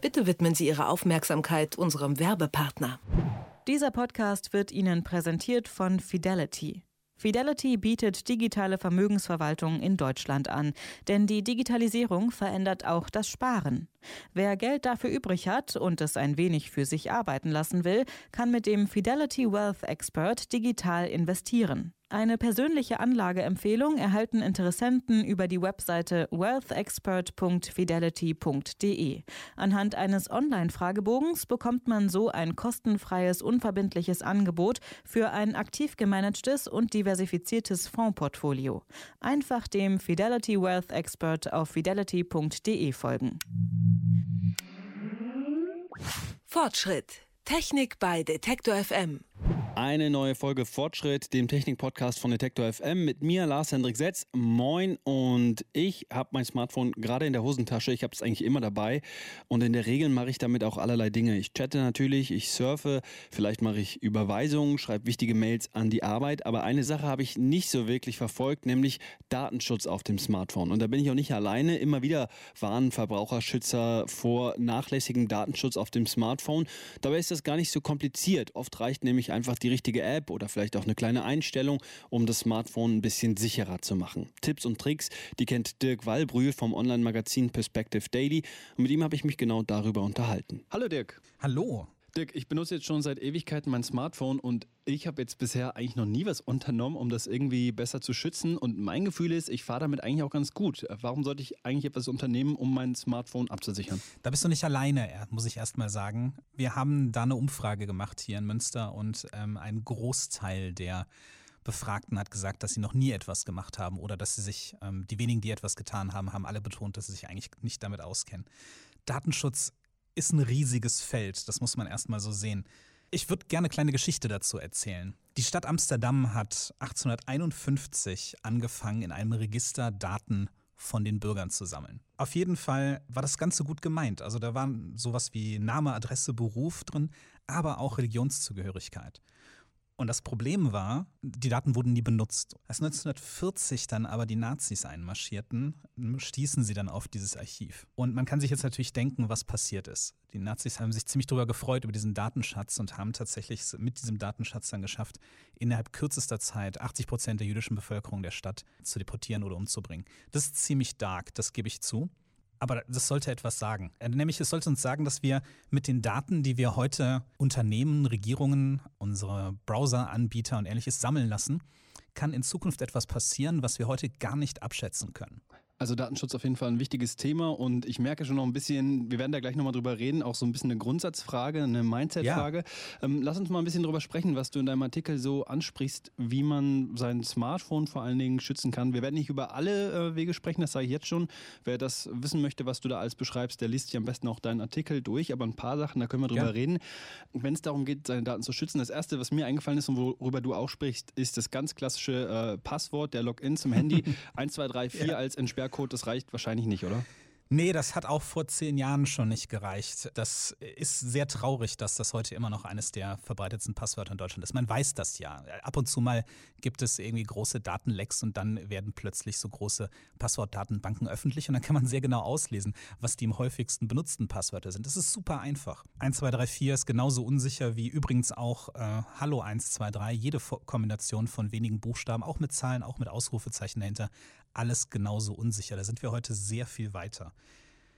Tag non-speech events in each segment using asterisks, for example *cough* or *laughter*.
Bitte widmen Sie Ihre Aufmerksamkeit unserem Werbepartner. Dieser Podcast wird Ihnen präsentiert von Fidelity. Fidelity bietet digitale Vermögensverwaltung in Deutschland an, denn die Digitalisierung verändert auch das Sparen. Wer Geld dafür übrig hat und es ein wenig für sich arbeiten lassen will, kann mit dem Fidelity Wealth Expert digital investieren. Eine persönliche Anlageempfehlung erhalten Interessenten über die Webseite wealthexpert.fidelity.de. Anhand eines Online-Fragebogens bekommt man so ein kostenfreies, unverbindliches Angebot für ein aktiv gemanagtes und diversifiziertes Fondsportfolio. Einfach dem Fidelity Wealth Expert auf fidelity.de folgen. Fortschritt. Technik bei Detektor FM. Eine neue Folge Fortschritt, dem Technik-Podcast von Detektor FM mit mir, Lars Hendrik Setz. Moin und ich habe mein Smartphone gerade in der Hosentasche. Ich habe es eigentlich immer dabei und in der Regel mache ich damit auch allerlei Dinge. Ich chatte natürlich, ich surfe, vielleicht mache ich Überweisungen, schreibe wichtige Mails an die Arbeit. Aber eine Sache habe ich nicht so wirklich verfolgt, nämlich Datenschutz auf dem Smartphone. Und da bin ich auch nicht alleine. Immer wieder warnen Verbraucherschützer vor nachlässigem Datenschutz auf dem Smartphone. Dabei ist das gar nicht so kompliziert. Oft reicht nämlich einfach die richtige App oder vielleicht auch eine kleine Einstellung, um das Smartphone ein bisschen sicherer zu machen. Tipps und Tricks, die kennt Dirk Wallbrühl vom Online-Magazin Perspective Daily und mit ihm habe ich mich genau darüber unterhalten. Hallo Dirk. Hallo. Dirk, ich benutze jetzt schon seit Ewigkeiten mein Smartphone und ich habe jetzt bisher eigentlich noch nie was unternommen, um das irgendwie besser zu schützen. Und mein Gefühl ist, ich fahre damit eigentlich auch ganz gut. Warum sollte ich eigentlich etwas unternehmen, um mein Smartphone abzusichern? Da bist du nicht alleine, muss ich erst mal sagen. Wir haben da eine Umfrage gemacht hier in Münster und ähm, ein Großteil der Befragten hat gesagt, dass sie noch nie etwas gemacht haben oder dass sie sich, ähm, die wenigen, die etwas getan haben, haben alle betont, dass sie sich eigentlich nicht damit auskennen. Datenschutz ist ein riesiges Feld, das muss man erstmal so sehen. Ich würde gerne eine kleine Geschichte dazu erzählen. Die Stadt Amsterdam hat 1851 angefangen, in einem Register Daten von den Bürgern zu sammeln. Auf jeden Fall war das Ganze gut gemeint. Also da waren sowas wie Name, Adresse, Beruf drin, aber auch Religionszugehörigkeit. Und das Problem war, die Daten wurden nie benutzt. Als 1940 dann aber die Nazis einmarschierten, stießen sie dann auf dieses Archiv. Und man kann sich jetzt natürlich denken, was passiert ist. Die Nazis haben sich ziemlich darüber gefreut, über diesen Datenschatz und haben tatsächlich mit diesem Datenschatz dann geschafft, innerhalb kürzester Zeit 80 Prozent der jüdischen Bevölkerung der Stadt zu deportieren oder umzubringen. Das ist ziemlich dark, das gebe ich zu. Aber das sollte etwas sagen. Äh, nämlich es sollte uns sagen, dass wir mit den Daten, die wir heute Unternehmen, Regierungen, unsere Browseranbieter und ähnliches sammeln lassen, kann in Zukunft etwas passieren, was wir heute gar nicht abschätzen können. Also Datenschutz auf jeden Fall ein wichtiges Thema und ich merke schon noch ein bisschen, wir werden da gleich nochmal drüber reden, auch so ein bisschen eine Grundsatzfrage, eine Mindset-Frage. Ja. Ähm, lass uns mal ein bisschen drüber sprechen, was du in deinem Artikel so ansprichst, wie man sein Smartphone vor allen Dingen schützen kann. Wir werden nicht über alle äh, Wege sprechen, das sage ich jetzt schon. Wer das wissen möchte, was du da alles beschreibst, der liest sich am besten auch deinen Artikel durch, aber ein paar Sachen, da können wir drüber ja. reden. Wenn es darum geht, seine Daten zu schützen, das erste, was mir eingefallen ist und worüber du auch sprichst, ist das ganz klassische äh, Passwort, der Login zum Handy. 1, 2, 3, 4 ja. als Entsperr QR-Code, das reicht wahrscheinlich nicht, oder? Nee, das hat auch vor zehn Jahren schon nicht gereicht. Das ist sehr traurig, dass das heute immer noch eines der verbreitetsten Passwörter in Deutschland ist. Man weiß das ja. Ab und zu mal gibt es irgendwie große Datenlecks und dann werden plötzlich so große Passwortdatenbanken öffentlich und dann kann man sehr genau auslesen, was die am häufigsten benutzten Passwörter sind. Das ist super einfach. 1234 ist genauso unsicher wie übrigens auch äh, Hallo 123. Jede Kombination von wenigen Buchstaben, auch mit Zahlen, auch mit Ausrufezeichen dahinter, alles genauso unsicher. Da sind wir heute sehr viel weiter.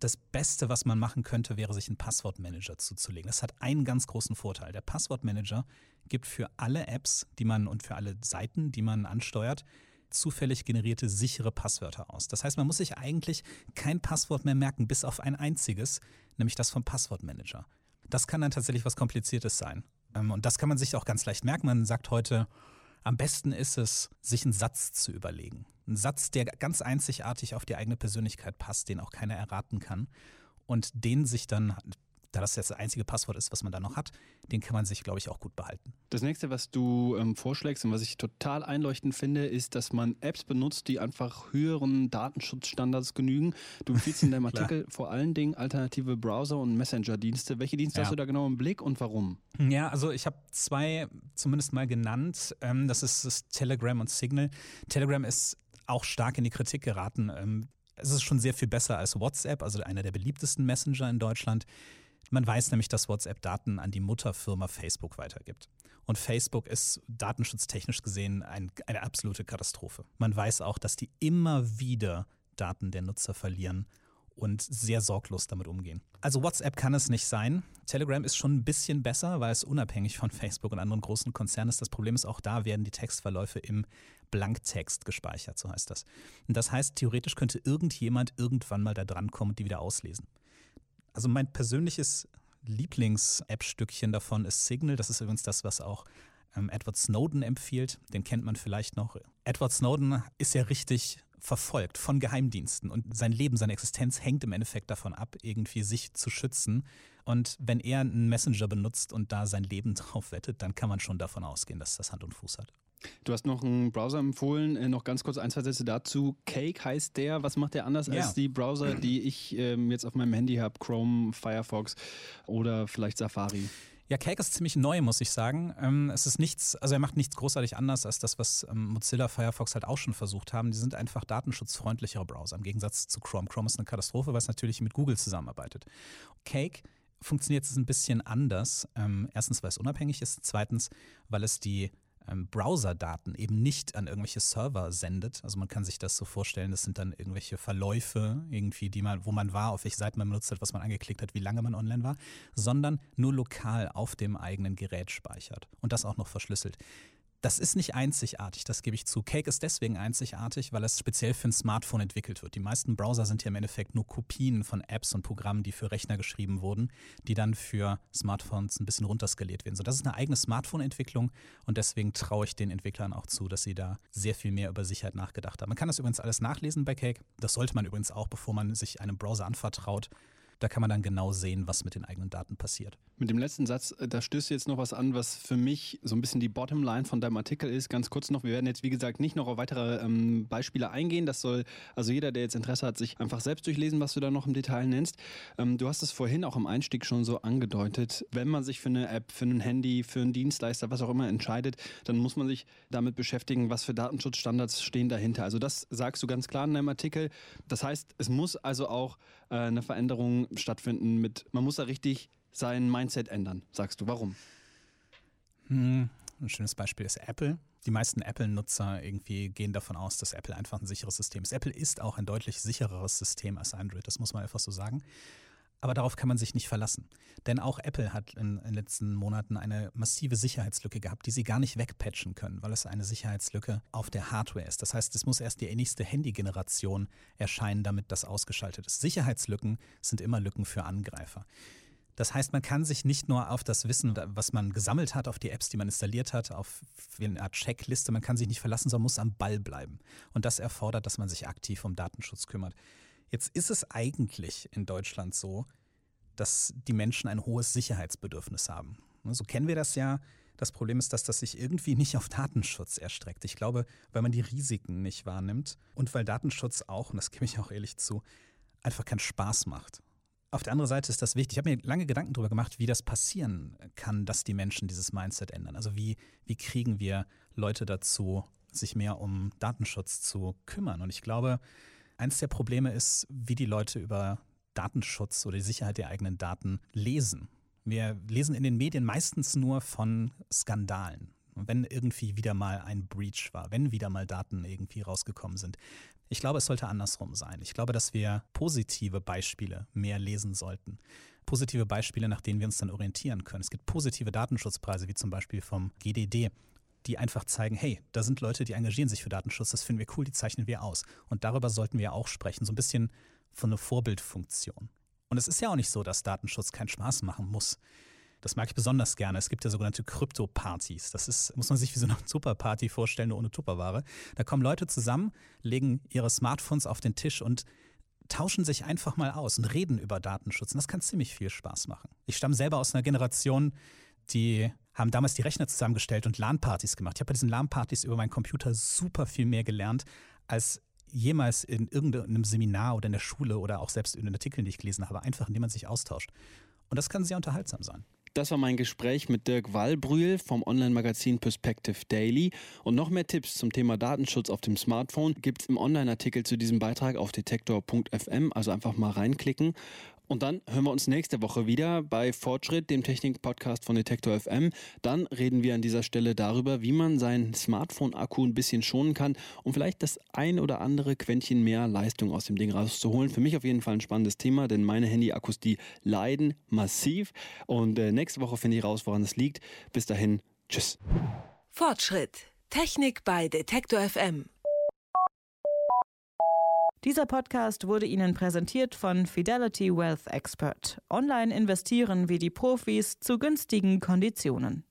Das Beste, was man machen könnte, wäre, sich einen Passwortmanager zuzulegen. Das hat einen ganz großen Vorteil. Der Passwortmanager gibt für alle Apps, die man und für alle Seiten, die man ansteuert, zufällig generierte sichere Passwörter aus. Das heißt, man muss sich eigentlich kein Passwort mehr merken, bis auf ein einziges, nämlich das vom Passwortmanager. Das kann dann tatsächlich was Kompliziertes sein. Ähm, und das kann man sich auch ganz leicht merken. Man sagt heute, am besten ist es, sich einen Satz zu überlegen. Ein Satz, der ganz einzigartig auf die eigene Persönlichkeit passt, den auch keiner erraten kann. Und den sich dann da das jetzt das einzige Passwort ist, was man da noch hat, den kann man sich, glaube ich, auch gut behalten. Das nächste, was du ähm, vorschlägst und was ich total einleuchtend finde, ist, dass man Apps benutzt, die einfach höheren Datenschutzstandards genügen. Du empfiehlst in *laughs* deinem Artikel vor allen Dingen alternative Browser- und Messenger-Dienste. Welche Dienste ja. hast du da genau im Blick und warum? Ja, also ich habe zwei zumindest mal genannt. Ähm, das ist das Telegram und Signal. Telegram ist auch stark in die Kritik geraten. Ähm, Es ist schon sehr viel besser als WhatsApp, also einer der beliebtesten Messenger in Deutschland. Man weiß nämlich, dass WhatsApp Daten an die Mutterfirma Facebook weitergibt. Und Facebook ist datenschutztechnisch gesehen ein, eine absolute Katastrophe. Man weiß auch, dass die immer wieder Daten der Nutzer verlieren und sehr sorglos damit umgehen. Also WhatsApp kann es nicht sein. Telegram ist schon ein bisschen besser, weil es unabhängig von Facebook und anderen großen Konzernen ist. Das Problem ist auch da werden die Textverläufe im Blanktext gespeichert, so heißt das. Und das heißt, theoretisch könnte irgendjemand irgendwann mal da dran kommen und die wieder auslesen. Also mein persönliches Lieblings-App-Stückchen davon ist Signal. Das ist übrigens das, was auch ähm, Edward Snowden empfiehlt. Den kennt man vielleicht noch. Edward Snowden ist ja richtig verfolgt von Geheimdiensten und sein Leben, seine Existenz hängt im Endeffekt davon ab, irgendwie sich zu schützen. Und wenn er einen Messenger benutzt und da sein Leben *laughs* drauf wettet, dann kann man schon davon ausgehen, dass das Hand und Fuß hat. Du hast noch einen Browser empfohlen, äh, noch ganz kurz ein, zwei Sätze dazu. Cake heißt der. Was macht der anders ja. als die Browser, die ich ähm, jetzt auf meinem Handy habe? Chrome, Firefox oder vielleicht Safari? Ja, Cake ist ziemlich neu, muss ich sagen. Ähm, es ist nichts, also er macht nichts großartig anders als das, was ähm, Mozilla Firefox halt auch schon versucht haben. Die sind einfach datenschutzfreundlichere Browser im Gegensatz zu Chrome. Chrome ist eine Katastrophe, weil es natürlich mit Google zusammenarbeitet. Cake funktioniert jetzt ein bisschen anders. Ähm, erstens, weil es unabhängig ist. Zweitens, weil es die ähm, Browser-Daten eben nicht an irgendwelche Server sendet. Also man kann sich das so vorstellen, das sind dann irgendwelche Verläufe, irgendwie, die man, wo man war, auf welche Seite man benutzt hat, was man angeklickt hat, wie lange man online war, sondern nur lokal auf dem eigenen Gerät speichert und das auch noch verschlüsselt. Das ist nicht einzigartig, das gebe ich zu. Cake ist deswegen einzigartig, weil es speziell für ein Smartphone entwickelt wird. Die meisten Browser sind ja im Endeffekt nur Kopien von Apps und Programmen, die für Rechner geschrieben wurden, die dann für Smartphones ein bisschen runterskaliert werden. So, das ist eine eigene Smartphone-Entwicklung und deswegen traue ich den Entwicklern auch zu, dass sie da sehr viel mehr über Sicherheit nachgedacht haben. Man kann das übrigens alles nachlesen bei Cake. Das sollte man übrigens auch, bevor man sich einem Browser anvertraut. Da kann man dann genau sehen, was mit den eigenen Daten passiert. Mit dem letzten Satz, äh, da stößt jetzt noch was an, was für mich so ein bisschen die Bottomline von deinem Artikel ist. Ganz kurz noch, wir werden jetzt, wie gesagt, nicht noch auf weitere ähm, Beispiele eingehen. Das soll also jeder, der jetzt Interesse hat, sich einfach selbst durchlesen, was du da noch im Detail nennst. Ähm, du hast es vorhin auch im Einstieg schon so angedeutet. Wenn man sich für eine App, für ein Handy, für einen Dienstleister, was auch immer entscheidet, dann muss man sich damit beschäftigen, was für Datenschutzstandards stehen dahinter. Also das sagst du ganz klar in deinem Artikel. Das heißt, es muss also auch äh, eine Veränderung stattfinden mit, man muss da richtig sein Mindset ändern, sagst du. Warum? Hm, ein schönes Beispiel ist Apple. Die meisten Apple-Nutzer irgendwie gehen davon aus, dass Apple einfach ein sicheres System ist. Apple ist auch ein deutlich sichereres System als Android, das muss man einfach so sagen. Aber darauf kann man sich nicht verlassen. Denn auch Apple hat in, den letzten Monaten eine massive Sicherheitslücke gehabt, die sie gar nicht wegpatchen können, weil es eine Sicherheitslücke auf der Hardware ist. Das heißt, es muss erst die nächste Handy-Generation erscheinen, damit das ausgeschaltet ist. Sicherheitslücken sind immer Lücken für Angreifer. Das heißt, man kann sich nicht nur auf das Wissen, was man gesammelt hat, auf die Apps, die man installiert hat, auf eine Art Checkliste, man kann sich nicht verlassen, sondern muss am Ball bleiben. Und das erfordert, dass man sich aktiv um Datenschutz kümmert. Jetzt ist es eigentlich in Deutschland so, dass die Menschen ein hohes Sicherheitsbedürfnis haben. So kennen wir das ja. Das Problem ist, dass das sich irgendwie nicht auf Datenschutz erstreckt. Ich glaube, weil man die Risiken nicht wahrnimmt und weil Datenschutz auch, und das gebe ich auch ehrlich zu, einfach keinen Spaß macht. Auf der anderen Seite ist das wichtig. Ich habe mir lange Gedanken darüber gemacht, wie das passieren kann, dass die Menschen dieses Mindset ändern. Also wie, wie kriegen wir Leute dazu, sich mehr um Datenschutz zu kümmern? Und ich glaube, Eins der Probleme ist, wie die Leute über Datenschutz oder die Sicherheit der eigenen Daten lesen. Wir lesen in den Medien meistens nur von Skandalen. Wenn irgendwie wieder mal ein Breach war, wenn wieder mal Daten irgendwie rausgekommen sind. Ich glaube, es sollte andersrum sein. Ich glaube, dass wir positive Beispiele mehr lesen sollten. Positive Beispiele, nach denen wir uns dann orientieren können. Es gibt positive Datenschutzpreise, wie zum Beispiel vom GDD die einfach zeigen, hey, da sind Leute, die engagieren sich für Datenschutz, das finden wir cool, die zeichnen wir aus. Und darüber sollten wir auch sprechen, so ein bisschen von einer Vorbildfunktion. Und es ist ja auch nicht so, dass Datenschutz keinen Spaß machen muss. Das mag ich besonders gerne. Es gibt ja sogenannte Krypto-Partys. Das ist, muss man sich wie so eine *laughs* Tupper-Party vorstellen, nur ohne Tupperware. Da kommen Leute zusammen, legen ihre Smartphones auf den Tisch und tauschen sich einfach mal aus und reden über Datenschutz. Und das kann ziemlich viel Spaß machen. Ich stamme selber aus einer Generation, die haben damals die Rechner zusammengestellt und LAN-Partys gemacht. Ich habe bei diesen LAN-Partys über meinen Computer super viel mehr gelernt, als jemals in irgendeinem Seminar oder in der Schule oder auch selbst in den Artikeln, die ich gelesen habe, einfach indem man sich austauscht. Und das kann sehr unterhaltsam sein. Das war mein Gespräch mit Dirk Wallbrühl vom Online-Magazin Perspective Daily. Und noch mehr Tipps zum Thema Datenschutz auf dem Smartphone gibt es im Online-Artikel zu diesem Beitrag auf detektor.fm. Also einfach mal reinklicken. Und dann hören wir uns nächste Woche wieder bei Fortschritt, dem Technik-Podcast von Detektor FM. Dann reden wir an dieser Stelle darüber, wie man seinen Smartphone-Akku ein bisschen schonen kann, um vielleicht das ein oder andere Quäntchen mehr Leistung aus dem Ding rauszuholen. Für mich auf jeden Fall ein spannendes Thema, denn meine Handy-Akkus, die leiden massiv. Und äh, nächste Woche finde ich raus, woran es liegt. Bis dahin, tschüss. Fortschritt. Technik bei Detektor FM. Dieser Podcast wurde Ihnen präsentiert von Fidelity Wealth Expert. Online investieren wie die Profis zu günstigen Konditionen.